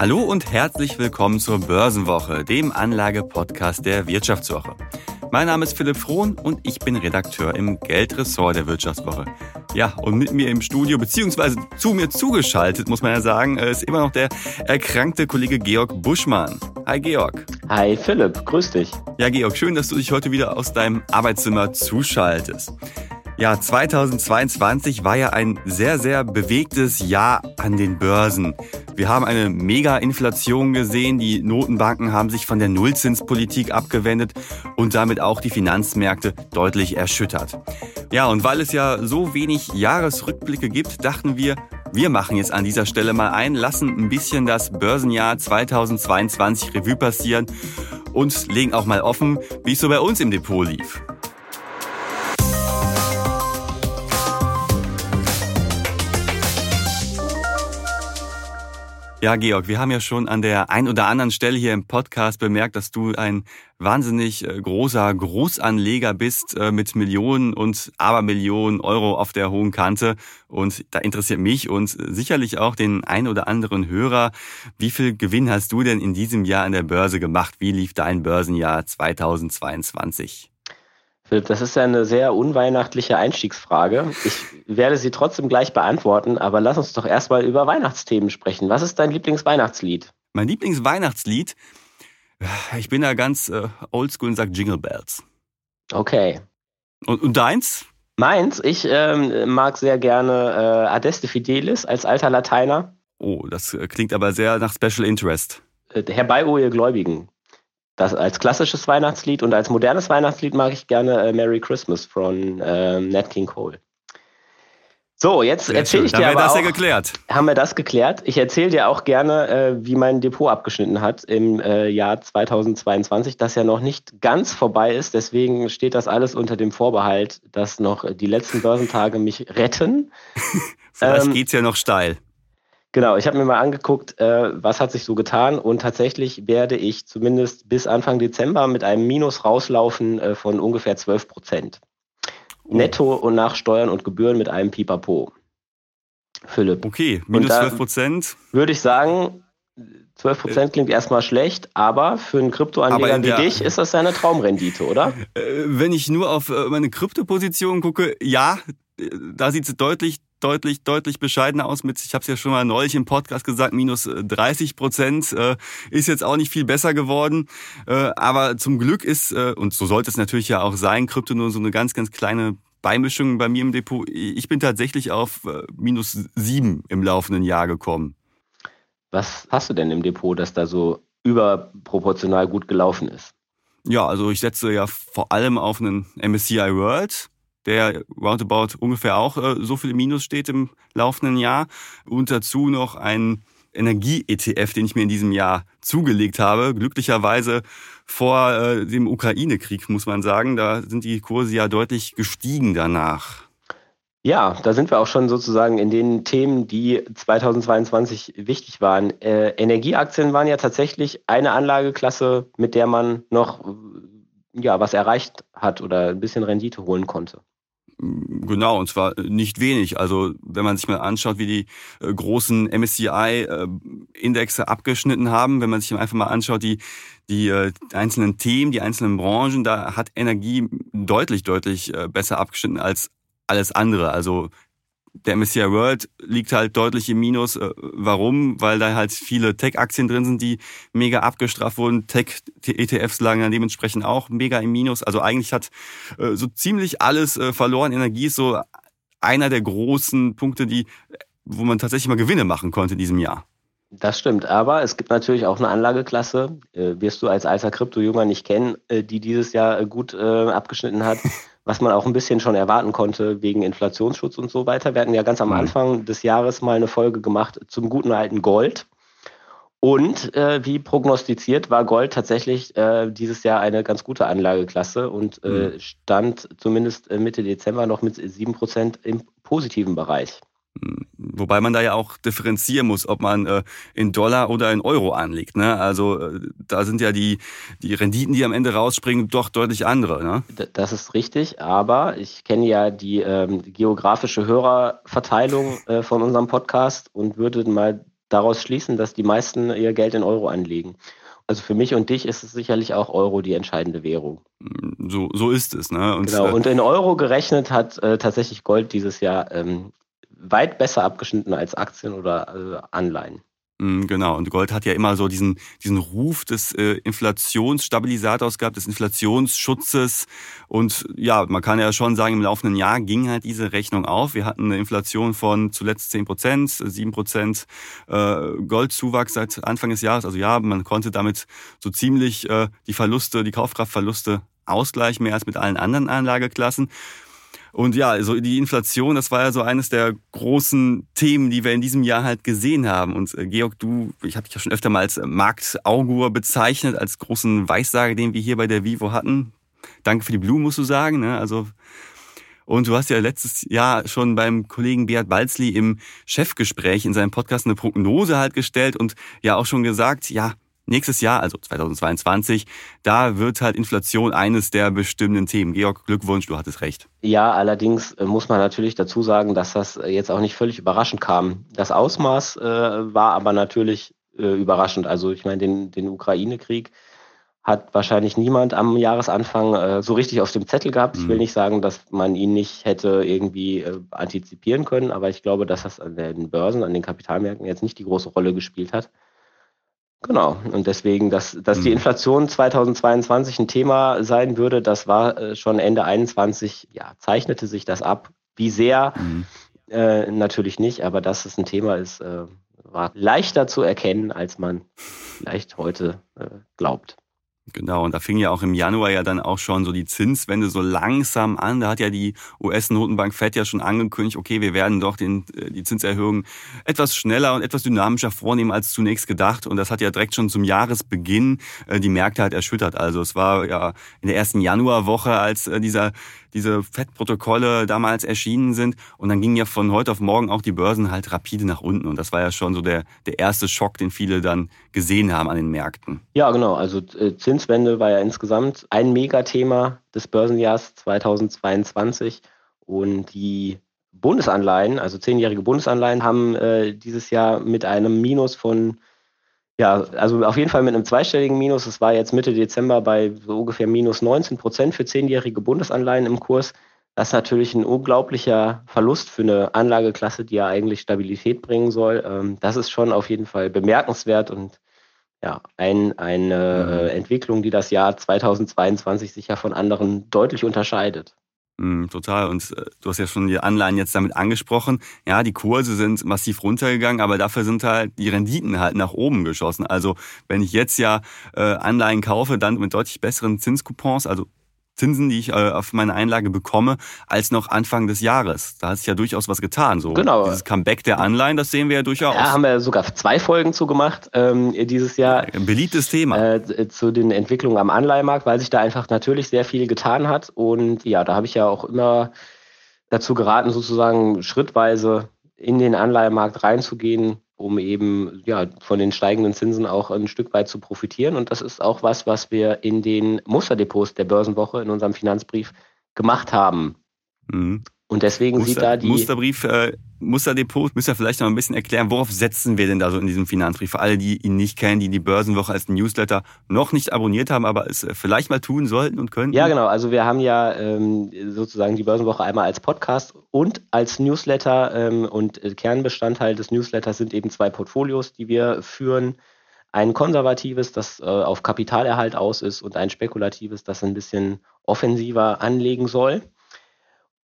Hallo und herzlich willkommen zur Börsenwoche, dem Anlage-Podcast der Wirtschaftswoche. Mein Name ist Philipp Frohn und ich bin Redakteur im Geldressort der Wirtschaftswoche. Ja, und mit mir im Studio, beziehungsweise zu mir zugeschaltet, muss man ja sagen, ist immer noch der erkrankte Kollege Georg Buschmann. Hi Georg. Hi Philipp, grüß dich. Ja Georg, schön, dass du dich heute wieder aus deinem Arbeitszimmer zuschaltest. Ja, 2022 war ja ein sehr, sehr bewegtes Jahr an den Börsen. Wir haben eine Mega-Inflation gesehen, die Notenbanken haben sich von der Nullzinspolitik abgewendet und damit auch die Finanzmärkte deutlich erschüttert. Ja, und weil es ja so wenig Jahresrückblicke gibt, dachten wir, wir machen jetzt an dieser Stelle mal ein, lassen ein bisschen das Börsenjahr 2022 Revue passieren und legen auch mal offen, wie es so bei uns im Depot lief. Ja, Georg, wir haben ja schon an der ein oder anderen Stelle hier im Podcast bemerkt, dass du ein wahnsinnig äh, großer Großanleger bist äh, mit Millionen und Abermillionen Euro auf der hohen Kante. Und da interessiert mich und sicherlich auch den ein oder anderen Hörer, wie viel Gewinn hast du denn in diesem Jahr an der Börse gemacht? Wie lief dein Börsenjahr 2022? Philipp, das ist ja eine sehr unweihnachtliche Einstiegsfrage. Ich werde sie trotzdem gleich beantworten, aber lass uns doch erstmal über Weihnachtsthemen sprechen. Was ist dein Lieblingsweihnachtslied? Mein Lieblingsweihnachtslied? Ich bin da ganz äh, oldschool und sag Jingle Bells. Okay. Und, und deins? Meins? Ich ähm, mag sehr gerne äh, Adeste Fidelis als alter Lateiner. Oh, das äh, klingt aber sehr nach Special Interest. Äh, herbei, o ihr Gläubigen. Das als klassisches Weihnachtslied und als modernes Weihnachtslied mag ich gerne äh, Merry Christmas von äh, Nat King Cole. So, jetzt erzähle ich dir haben aber wir das auch, ja geklärt. Haben wir das geklärt? Ich erzähle dir auch gerne, äh, wie mein Depot abgeschnitten hat im äh, Jahr 2022, das ja noch nicht ganz vorbei ist. Deswegen steht das alles unter dem Vorbehalt, dass noch die letzten Börsentage mich retten. Vielleicht ähm, geht's ja noch steil. Genau, ich habe mir mal angeguckt, äh, was hat sich so getan und tatsächlich werde ich zumindest bis Anfang Dezember mit einem Minus rauslaufen äh, von ungefähr 12 Prozent. Oh. Netto und nach Steuern und Gebühren mit einem Pipapo. Philipp. Okay, minus 12 Prozent. Würde ich sagen, 12 Prozent klingt erstmal schlecht, aber für einen Kryptoanleger wie dich ist das ja eine Traumrendite, oder? Äh, wenn ich nur auf äh, meine Kryptoposition gucke, ja, da sieht es deutlich deutlich, deutlich bescheidener aus mit, ich habe es ja schon mal neulich im Podcast gesagt, minus 30 äh, Prozent. Äh, ist jetzt auch nicht viel besser geworden. Äh, aber zum Glück ist, äh, und so sollte es natürlich ja auch sein, Krypto nur so eine ganz, ganz kleine Beimischung bei mir im Depot. Ich bin tatsächlich auf äh, minus sieben im laufenden Jahr gekommen. Was hast du denn im Depot, das da so überproportional gut gelaufen ist? Ja, also ich setze ja vor allem auf einen MSCI World der roundabout ungefähr auch äh, so viel Minus steht im laufenden Jahr. Und dazu noch ein Energie-ETF, den ich mir in diesem Jahr zugelegt habe. Glücklicherweise vor äh, dem Ukraine-Krieg, muss man sagen. Da sind die Kurse ja deutlich gestiegen danach. Ja, da sind wir auch schon sozusagen in den Themen, die 2022 wichtig waren. Äh, Energieaktien waren ja tatsächlich eine Anlageklasse, mit der man noch ja, was erreicht hat oder ein bisschen Rendite holen konnte. Genau, und zwar nicht wenig. Also wenn man sich mal anschaut, wie die äh, großen MSCI-Indexe äh, abgeschnitten haben, wenn man sich einfach mal anschaut, die, die äh, einzelnen Themen, die einzelnen Branchen, da hat Energie deutlich, deutlich besser abgeschnitten als alles andere. Also der MSCI World liegt halt deutlich im Minus. Äh, warum? Weil da halt viele Tech-Aktien drin sind, die mega abgestraft wurden. Tech-ETFs lagen dann dementsprechend auch mega im Minus. Also eigentlich hat äh, so ziemlich alles äh, verloren. Energie ist so einer der großen Punkte, die, wo man tatsächlich mal Gewinne machen konnte in diesem Jahr. Das stimmt, aber es gibt natürlich auch eine Anlageklasse, wirst du als alter Krypto-Junger nicht kennen, die dieses Jahr gut abgeschnitten hat. was man auch ein bisschen schon erwarten konnte wegen Inflationsschutz und so weiter. Wir hatten ja ganz am mhm. Anfang des Jahres mal eine Folge gemacht zum guten alten Gold. Und äh, wie prognostiziert war Gold tatsächlich äh, dieses Jahr eine ganz gute Anlageklasse und äh, mhm. stand zumindest äh, Mitte Dezember noch mit sieben Prozent im positiven Bereich. Wobei man da ja auch differenzieren muss, ob man äh, in Dollar oder in Euro anlegt. Ne? Also äh, da sind ja die, die Renditen, die am Ende rausspringen, doch deutlich andere. Ne? Das ist richtig, aber ich kenne ja die ähm, geografische Hörerverteilung äh, von unserem Podcast und würde mal daraus schließen, dass die meisten ihr Geld in Euro anlegen. Also für mich und dich ist es sicherlich auch Euro die entscheidende Währung. So, so ist es. Ne? Und, genau, äh, und in Euro gerechnet hat äh, tatsächlich Gold dieses Jahr ähm, weit besser abgeschnitten als Aktien oder äh, Anleihen. Mm, genau, und Gold hat ja immer so diesen, diesen Ruf des äh, Inflationsstabilisators gehabt, des Inflationsschutzes. Und ja, man kann ja schon sagen, im laufenden Jahr ging halt diese Rechnung auf. Wir hatten eine Inflation von zuletzt 10 Prozent, 7 Prozent äh, Goldzuwachs seit Anfang des Jahres. Also ja, man konnte damit so ziemlich äh, die Verluste, die Kaufkraftverluste ausgleichen, mehr als mit allen anderen Anlageklassen. Und ja, also die Inflation, das war ja so eines der großen Themen, die wir in diesem Jahr halt gesehen haben. Und äh, Georg, du, ich habe dich ja schon öfter mal als Marktaugur bezeichnet, als großen Weissager, den wir hier bei der Vivo hatten. Danke für die Blumen, musst du sagen. Ne? Also und du hast ja letztes Jahr schon beim Kollegen Beat Balzli im Chefgespräch in seinem Podcast eine Prognose halt gestellt und ja auch schon gesagt, ja, nächstes Jahr, also 2022, da wird halt Inflation eines der bestimmenden Themen. Georg, Glückwunsch, du hattest recht. Ja, allerdings äh, muss man natürlich dazu sagen, dass das äh, jetzt auch nicht völlig überraschend kam. Das Ausmaß äh, war aber natürlich äh, überraschend. Also ich meine, den, den Ukraine-Krieg hat wahrscheinlich niemand am Jahresanfang äh, so richtig auf dem Zettel gehabt. Ich will mhm. nicht sagen, dass man ihn nicht hätte irgendwie äh, antizipieren können, aber ich glaube, dass das an den Börsen, an den Kapitalmärkten jetzt nicht die große Rolle gespielt hat. Genau. Und deswegen, dass, dass die mhm. Inflation 2022 ein Thema sein würde, das war äh, schon Ende 21, ja, zeichnete sich das ab. Wie sehr, mhm. äh, natürlich nicht, aber dass es ein Thema ist, äh, war leichter zu erkennen, als man vielleicht heute äh, glaubt. Genau, und da fing ja auch im Januar ja dann auch schon so die Zinswende so langsam an. Da hat ja die US-Notenbank Fed ja schon angekündigt, okay, wir werden doch den, äh, die Zinserhöhung etwas schneller und etwas dynamischer vornehmen als zunächst gedacht. Und das hat ja direkt schon zum Jahresbeginn äh, die Märkte halt erschüttert. Also es war ja in der ersten Januarwoche, als äh, dieser diese FED-Protokolle damals erschienen sind. Und dann gingen ja von heute auf morgen auch die Börsen halt rapide nach unten. Und das war ja schon so der, der erste Schock, den viele dann gesehen haben an den Märkten. Ja, genau. Also äh, Zinswende war ja insgesamt ein Megathema des Börsenjahrs 2022. Und die Bundesanleihen, also zehnjährige Bundesanleihen, haben äh, dieses Jahr mit einem Minus von ja, also auf jeden Fall mit einem zweistelligen Minus. Es war jetzt Mitte Dezember bei so ungefähr minus 19 Prozent für zehnjährige Bundesanleihen im Kurs. Das ist natürlich ein unglaublicher Verlust für eine Anlageklasse, die ja eigentlich Stabilität bringen soll. Ähm, das ist schon auf jeden Fall bemerkenswert und ja, ein, eine mhm. Entwicklung, die das Jahr 2022 sicher von anderen deutlich unterscheidet. Mm, total. Und äh, du hast ja schon die Anleihen jetzt damit angesprochen. Ja, die Kurse sind massiv runtergegangen, aber dafür sind halt die Renditen halt nach oben geschossen. Also wenn ich jetzt ja äh, Anleihen kaufe, dann mit deutlich besseren Zinscoupons, also Zinsen, die ich äh, auf meine Einlage bekomme, als noch Anfang des Jahres. Da hat sich ja durchaus was getan. So genau. Dieses Comeback der Anleihen, das sehen wir ja durchaus. Da haben wir sogar zwei Folgen zugemacht ähm, dieses Jahr. Ein beliebtes Thema. Äh, zu den Entwicklungen am Anleihemarkt, weil sich da einfach natürlich sehr viel getan hat. Und ja, da habe ich ja auch immer dazu geraten, sozusagen schrittweise in den Anleihemarkt reinzugehen, um eben ja, von den steigenden Zinsen auch ein Stück weit zu profitieren. Und das ist auch was, was wir in den Musterdepots der Börsenwoche in unserem Finanzbrief gemacht haben. Mhm. Und deswegen Muster, sieht da die. Musterbrief, äh, Musterdepot, müsst ihr vielleicht noch ein bisschen erklären, worauf setzen wir denn da so in diesem Finanzbrief? Für alle, die ihn nicht kennen, die die Börsenwoche als Newsletter noch nicht abonniert haben, aber es äh, vielleicht mal tun sollten und können. Ja, genau. Also wir haben ja ähm, sozusagen die Börsenwoche einmal als Podcast und als Newsletter. Ähm, und äh, Kernbestandteil des Newsletters sind eben zwei Portfolios, die wir führen. Ein konservatives, das äh, auf Kapitalerhalt aus ist, und ein spekulatives, das ein bisschen offensiver anlegen soll.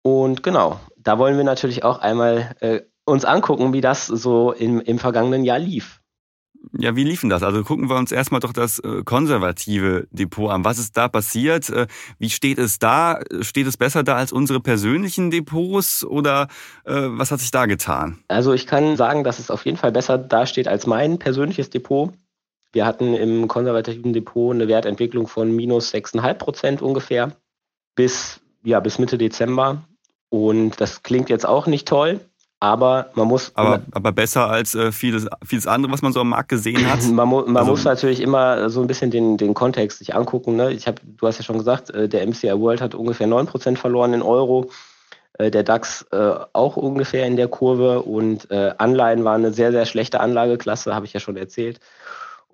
Und genau, da wollen wir natürlich auch einmal äh, uns angucken, wie das so im, im vergangenen Jahr lief. Ja, wie liefen das? Also gucken wir uns erstmal doch das äh, konservative Depot an. Was ist da passiert? Äh, wie steht es da? Steht es besser da als unsere persönlichen Depots oder äh, was hat sich da getan? Also ich kann sagen, dass es auf jeden Fall besser dasteht als mein persönliches Depot. Wir hatten im konservativen Depot eine Wertentwicklung von minus 6,5 Prozent ungefähr bis, ja, bis Mitte Dezember. Und das klingt jetzt auch nicht toll, aber man muss. Aber, aber besser als äh, vieles, vieles andere, was man so am Markt gesehen hat. man, man also, muss natürlich immer so ein bisschen den, den Kontext sich angucken. Ne? Ich hab, du hast ja schon gesagt, äh, der MCI World hat ungefähr 9% verloren in Euro. Äh, der DAX äh, auch ungefähr in der Kurve und äh, Anleihen war eine sehr, sehr schlechte Anlageklasse, habe ich ja schon erzählt.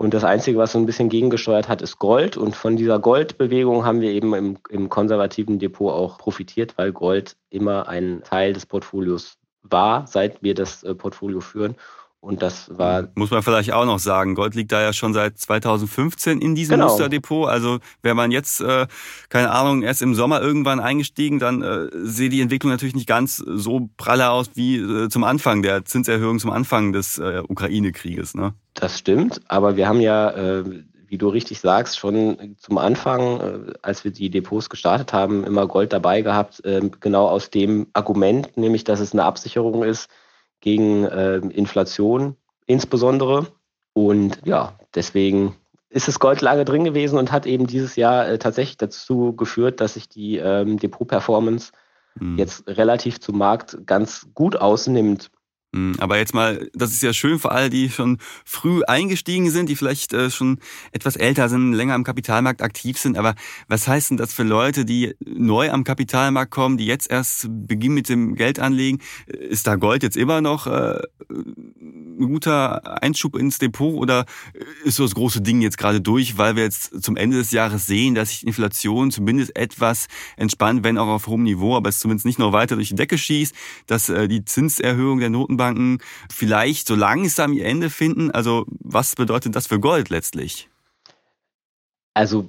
Und das Einzige, was so ein bisschen gegengesteuert hat, ist Gold. Und von dieser Goldbewegung haben wir eben im, im konservativen Depot auch profitiert, weil Gold immer ein Teil des Portfolios war, seit wir das äh, Portfolio führen. Und das war. Muss man vielleicht auch noch sagen. Gold liegt da ja schon seit 2015 in diesem genau. Musterdepot. Also wäre man jetzt, äh, keine Ahnung, erst im Sommer irgendwann eingestiegen, dann äh, sehe die Entwicklung natürlich nicht ganz so pralle aus wie äh, zum Anfang der Zinserhöhung, zum Anfang des äh, Ukraine-Krieges. Ne? Das stimmt, aber wir haben ja, äh, wie du richtig sagst, schon zum Anfang, äh, als wir die Depots gestartet haben, immer Gold dabei gehabt, äh, genau aus dem Argument, nämlich dass es eine Absicherung ist gegen äh, Inflation insbesondere. Und ja, deswegen ist das Gold lange drin gewesen und hat eben dieses Jahr äh, tatsächlich dazu geführt, dass sich die ähm, Depot-Performance mhm. jetzt relativ zum Markt ganz gut ausnimmt. Hm, aber jetzt mal, das ist ja schön für alle, die schon früh eingestiegen sind, die vielleicht äh, schon etwas älter sind, länger am Kapitalmarkt aktiv sind. Aber was heißt denn das für Leute, die neu am Kapitalmarkt kommen, die jetzt erst beginnen mit dem Geld anlegen? Ist da Gold jetzt immer noch äh, ein guter Einschub ins Depot oder ist so das große Ding jetzt gerade durch, weil wir jetzt zum Ende des Jahres sehen, dass sich Inflation zumindest etwas entspannt, wenn auch auf hohem Niveau, aber es zumindest nicht noch weiter durch die Decke schießt, dass äh, die Zinserhöhung der Noten Notenbanken vielleicht so langsam ihr Ende finden? Also was bedeutet das für Gold letztlich? Also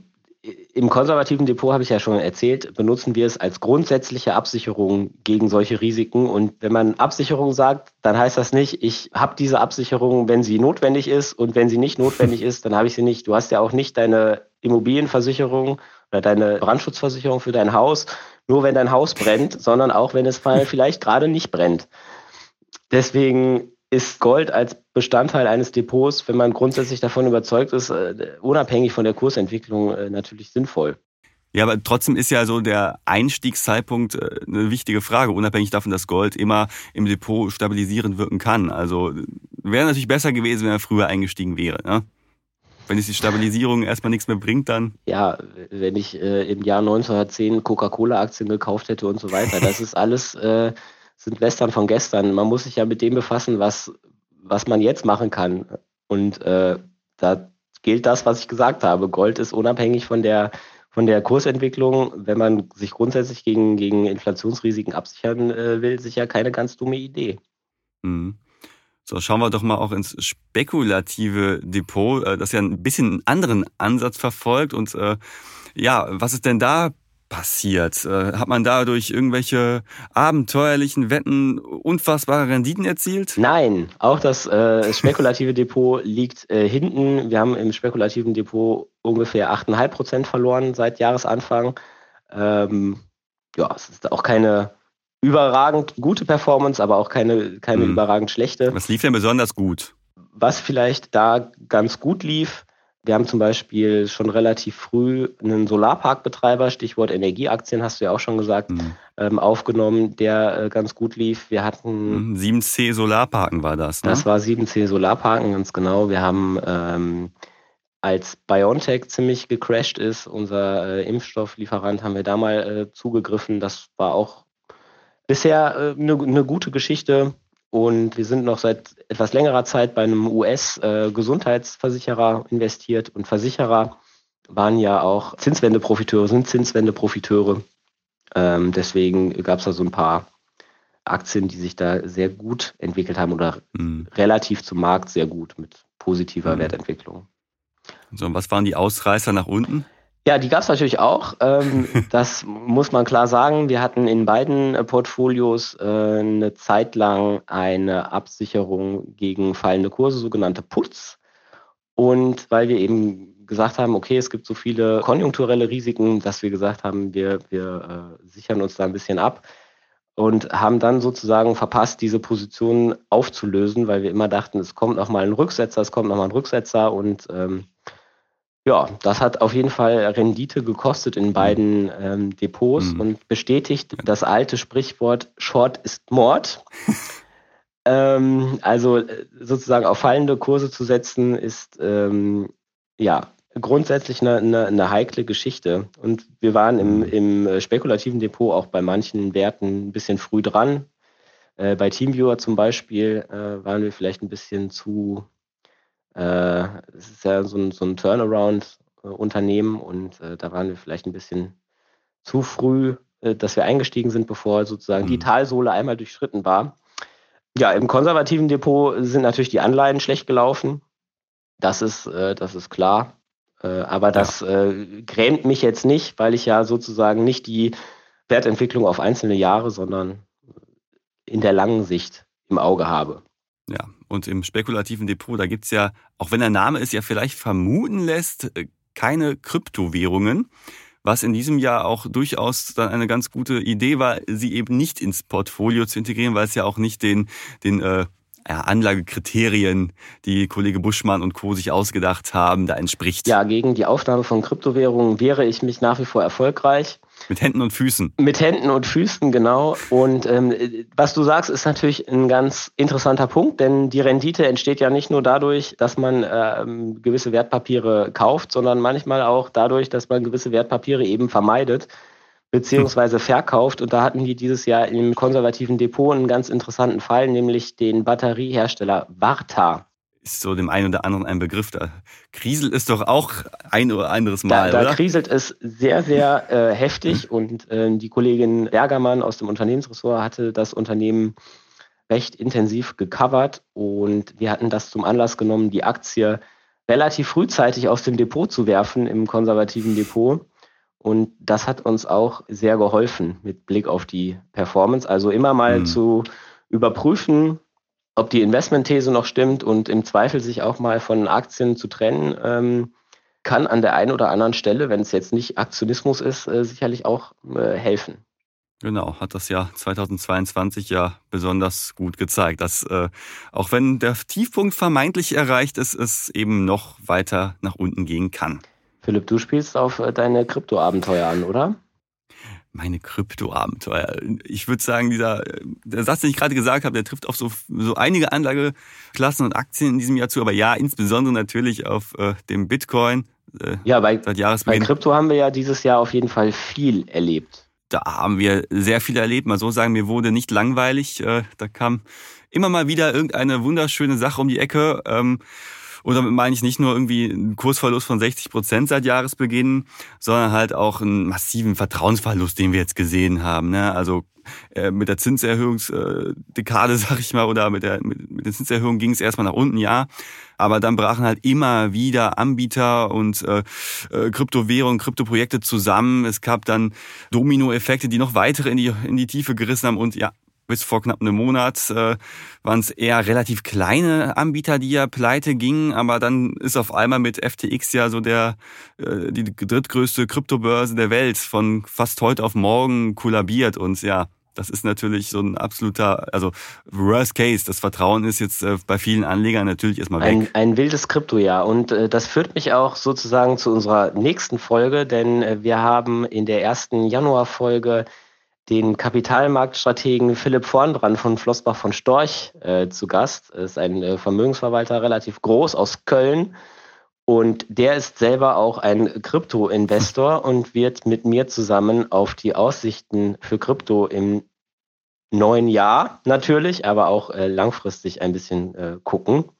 im konservativen Depot habe ich ja schon erzählt, benutzen wir es als grundsätzliche Absicherung gegen solche Risiken. Und wenn man Absicherung sagt, dann heißt das nicht, ich habe diese Absicherung, wenn sie notwendig ist und wenn sie nicht notwendig ist, dann habe ich sie nicht. Du hast ja auch nicht deine Immobilienversicherung oder deine Brandschutzversicherung für dein Haus, nur wenn dein Haus brennt, sondern auch wenn es vielleicht gerade nicht brennt. Deswegen ist Gold als Bestandteil eines Depots, wenn man grundsätzlich davon überzeugt ist, äh, unabhängig von der Kursentwicklung äh, natürlich sinnvoll. Ja, aber trotzdem ist ja so der Einstiegszeitpunkt äh, eine wichtige Frage, unabhängig davon, dass Gold immer im Depot stabilisierend wirken kann. Also wäre natürlich besser gewesen, wenn er früher eingestiegen wäre. Ne? Wenn es die Stabilisierung erstmal nichts mehr bringt, dann. Ja, wenn ich äh, im Jahr 1910 Coca-Cola-Aktien gekauft hätte und so weiter, das ist alles äh, sind Western von gestern. Man muss sich ja mit dem befassen, was, was man jetzt machen kann. Und äh, da gilt das, was ich gesagt habe. Gold ist unabhängig von der, von der Kursentwicklung, wenn man sich grundsätzlich gegen, gegen Inflationsrisiken absichern äh, will, sicher keine ganz dumme Idee. Mhm. So, schauen wir doch mal auch ins spekulative Depot, äh, das ja ein bisschen einen anderen Ansatz verfolgt. Und äh, ja, was ist denn da passiert? Äh, hat man dadurch irgendwelche abenteuerlichen Wetten unfassbare Renditen erzielt? Nein, auch das äh, spekulative Depot liegt äh, hinten. Wir haben im spekulativen Depot ungefähr 8,5 Prozent verloren seit Jahresanfang. Ähm, ja, es ist auch keine überragend gute Performance, aber auch keine, keine hm. überragend schlechte. Was lief denn besonders gut? Was vielleicht da ganz gut lief, wir haben zum Beispiel schon relativ früh einen Solarparkbetreiber, Stichwort Energieaktien, hast du ja auch schon gesagt, mhm. ähm, aufgenommen, der äh, ganz gut lief. Wir hatten. 7C mhm, Solarparken war das, ne? Das war 7C Solarparken, ganz genau. Wir haben ähm, als BioNTech ziemlich gecrashed ist, unser äh, Impfstofflieferant, haben wir da mal äh, zugegriffen. Das war auch bisher eine äh, ne gute Geschichte. Und wir sind noch seit etwas längerer Zeit bei einem US-Gesundheitsversicherer investiert. Und Versicherer waren ja auch Zinswende-Profiteure, sind Zinswende-Profiteure. Ähm, deswegen gab es da so ein paar Aktien, die sich da sehr gut entwickelt haben oder mhm. relativ zum Markt sehr gut mit positiver mhm. Wertentwicklung. So, und was waren die Ausreißer nach unten? Ja, die gab es natürlich auch. Ähm, das muss man klar sagen. Wir hatten in beiden äh, Portfolios äh, eine Zeit lang eine Absicherung gegen fallende Kurse, sogenannte Puts. Und weil wir eben gesagt haben, okay, es gibt so viele konjunkturelle Risiken, dass wir gesagt haben, wir, wir äh, sichern uns da ein bisschen ab und haben dann sozusagen verpasst, diese Position aufzulösen, weil wir immer dachten, es kommt nochmal ein Rücksetzer, es kommt nochmal ein Rücksetzer und ähm, ja, das hat auf jeden Fall Rendite gekostet in beiden ähm, Depots mhm. und bestätigt das alte Sprichwort Short ist Mord. ähm, also äh, sozusagen auf fallende Kurse zu setzen, ist ähm, ja grundsätzlich eine, eine, eine, heikle Geschichte. Und wir waren im, mhm. im spekulativen Depot auch bei manchen Werten ein bisschen früh dran. Äh, bei Teamviewer zum Beispiel äh, waren wir vielleicht ein bisschen zu, äh, es ist ja so ein, so ein Turnaround-Unternehmen und äh, da waren wir vielleicht ein bisschen zu früh, äh, dass wir eingestiegen sind, bevor sozusagen mhm. die Talsohle einmal durchschritten war. Ja, im konservativen Depot sind natürlich die Anleihen schlecht gelaufen. Das ist, äh, das ist klar. Äh, aber das ja. äh, grämt mich jetzt nicht, weil ich ja sozusagen nicht die Wertentwicklung auf einzelne Jahre, sondern in der langen Sicht im Auge habe. Ja, und im spekulativen Depot, da gibt es ja, auch wenn der Name es ja vielleicht vermuten lässt, äh, keine Kryptowährungen was in diesem Jahr auch durchaus dann eine ganz gute Idee war, sie eben nicht ins Portfolio zu integrieren, weil es ja auch nicht den, den äh, ja, Anlagekriterien, die Kollege Buschmann und Co. sich ausgedacht haben, da entspricht. Ja, gegen die Aufnahme von Kryptowährungen wehre ich mich nach wie vor erfolgreich. Mit Händen und Füßen. Mit Händen und Füßen, genau. Und ähm, was du sagst, ist natürlich ein ganz interessanter Punkt, denn die Rendite entsteht ja nicht nur dadurch, dass man ähm, gewisse Wertpapiere kauft, sondern manchmal auch dadurch, dass man gewisse Wertpapiere eben vermeidet beziehungsweise verkauft. Und da hatten die dieses Jahr im konservativen Depot einen ganz interessanten Fall, nämlich den Batteriehersteller Varta. Ist so dem einen oder anderen ein Begriff. Da kriselt es doch auch ein oder anderes Mal. Da, da kriselt es sehr, sehr äh, heftig. Und äh, die Kollegin Bergermann aus dem Unternehmensressort hatte das Unternehmen recht intensiv gecovert. Und wir hatten das zum Anlass genommen, die Aktie relativ frühzeitig aus dem Depot zu werfen im konservativen Depot und das hat uns auch sehr geholfen mit Blick auf die Performance. Also immer mal mhm. zu überprüfen, ob die Investmentthese noch stimmt und im Zweifel sich auch mal von Aktien zu trennen, ähm, kann an der einen oder anderen Stelle, wenn es jetzt nicht Aktionismus ist, äh, sicherlich auch äh, helfen. Genau, hat das Jahr 2022 ja besonders gut gezeigt, dass äh, auch wenn der Tiefpunkt vermeintlich erreicht ist, es eben noch weiter nach unten gehen kann. Philipp, du spielst auf äh, deine Krypto-Abenteuer an, oder? Meine Krypto-Abenteuer. Ich würde sagen, dieser der Satz, den ich gerade gesagt habe, der trifft auf so, so einige Anlageklassen und Aktien in diesem Jahr zu, aber ja, insbesondere natürlich auf äh, dem Bitcoin. Äh, ja, bei, bei Krypto haben wir ja dieses Jahr auf jeden Fall viel erlebt. Da haben wir sehr viel erlebt. Mal so sagen, mir wurde nicht langweilig. Äh, da kam immer mal wieder irgendeine wunderschöne Sache um die Ecke. Ähm, und damit meine ich nicht nur irgendwie einen Kursverlust von 60 Prozent seit Jahresbeginn, sondern halt auch einen massiven Vertrauensverlust, den wir jetzt gesehen haben. Ne? Also äh, mit der Zinserhöhungsdekade, sag ich mal, oder mit der mit, mit den Zinserhöhungen ging es erstmal nach unten, ja. Aber dann brachen halt immer wieder Anbieter und äh, äh, Kryptowährungen, Kryptoprojekte zusammen. Es gab dann Dominoeffekte, die noch weitere in die, in die Tiefe gerissen haben und ja, bis vor knapp einem Monat äh, waren es eher relativ kleine Anbieter, die ja pleite gingen, aber dann ist auf einmal mit FTX ja so der äh, die drittgrößte Kryptobörse der Welt von fast heute auf morgen kollabiert und ja, das ist natürlich so ein absoluter, also Worst Case. Das Vertrauen ist jetzt äh, bei vielen Anlegern natürlich erstmal weg. Ein, ein wildes Kryptojahr. Und äh, das führt mich auch sozusagen zu unserer nächsten Folge, denn äh, wir haben in der ersten Januarfolge den Kapitalmarktstrategen Philipp Vorndran von Flossbach von Storch äh, zu Gast. Er ist ein äh, Vermögensverwalter, relativ groß aus Köln. Und der ist selber auch ein Krypto-Investor und wird mit mir zusammen auf die Aussichten für Krypto im neuen Jahr natürlich, aber auch äh, langfristig ein bisschen äh, gucken.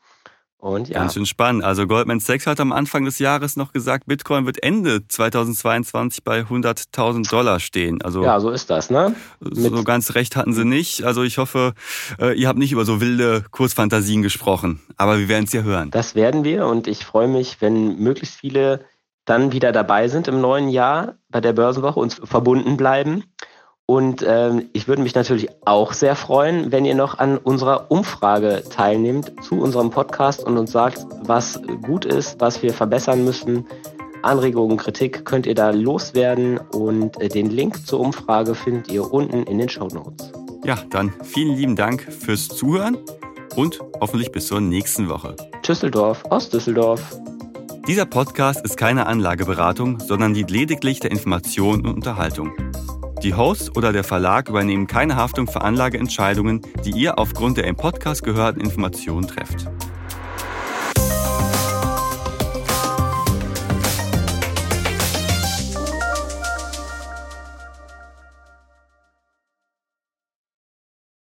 Und ja. Ganz schön spannend. Also Goldman Sachs hat am Anfang des Jahres noch gesagt, Bitcoin wird Ende 2022 bei 100.000 Dollar stehen. Also ja, so ist das, ne? so Mit ganz recht hatten sie nicht. Also ich hoffe, äh, ihr habt nicht über so wilde Kursfantasien gesprochen. Aber wir werden es ja hören. Das werden wir und ich freue mich, wenn möglichst viele dann wieder dabei sind im neuen Jahr bei der Börsenwoche und verbunden bleiben. Und ähm, ich würde mich natürlich auch sehr freuen, wenn ihr noch an unserer Umfrage teilnehmt zu unserem Podcast und uns sagt, was gut ist, was wir verbessern müssen. Anregungen, Kritik könnt ihr da loswerden und äh, den Link zur Umfrage findet ihr unten in den Show Notes. Ja, dann vielen lieben Dank fürs Zuhören und hoffentlich bis zur nächsten Woche. Düsseldorf aus Düsseldorf. Dieser Podcast ist keine Anlageberatung, sondern dient lediglich der Information und Unterhaltung. Die Hosts oder der Verlag übernehmen keine Haftung für Anlageentscheidungen, die ihr aufgrund der im Podcast gehörten Informationen trefft.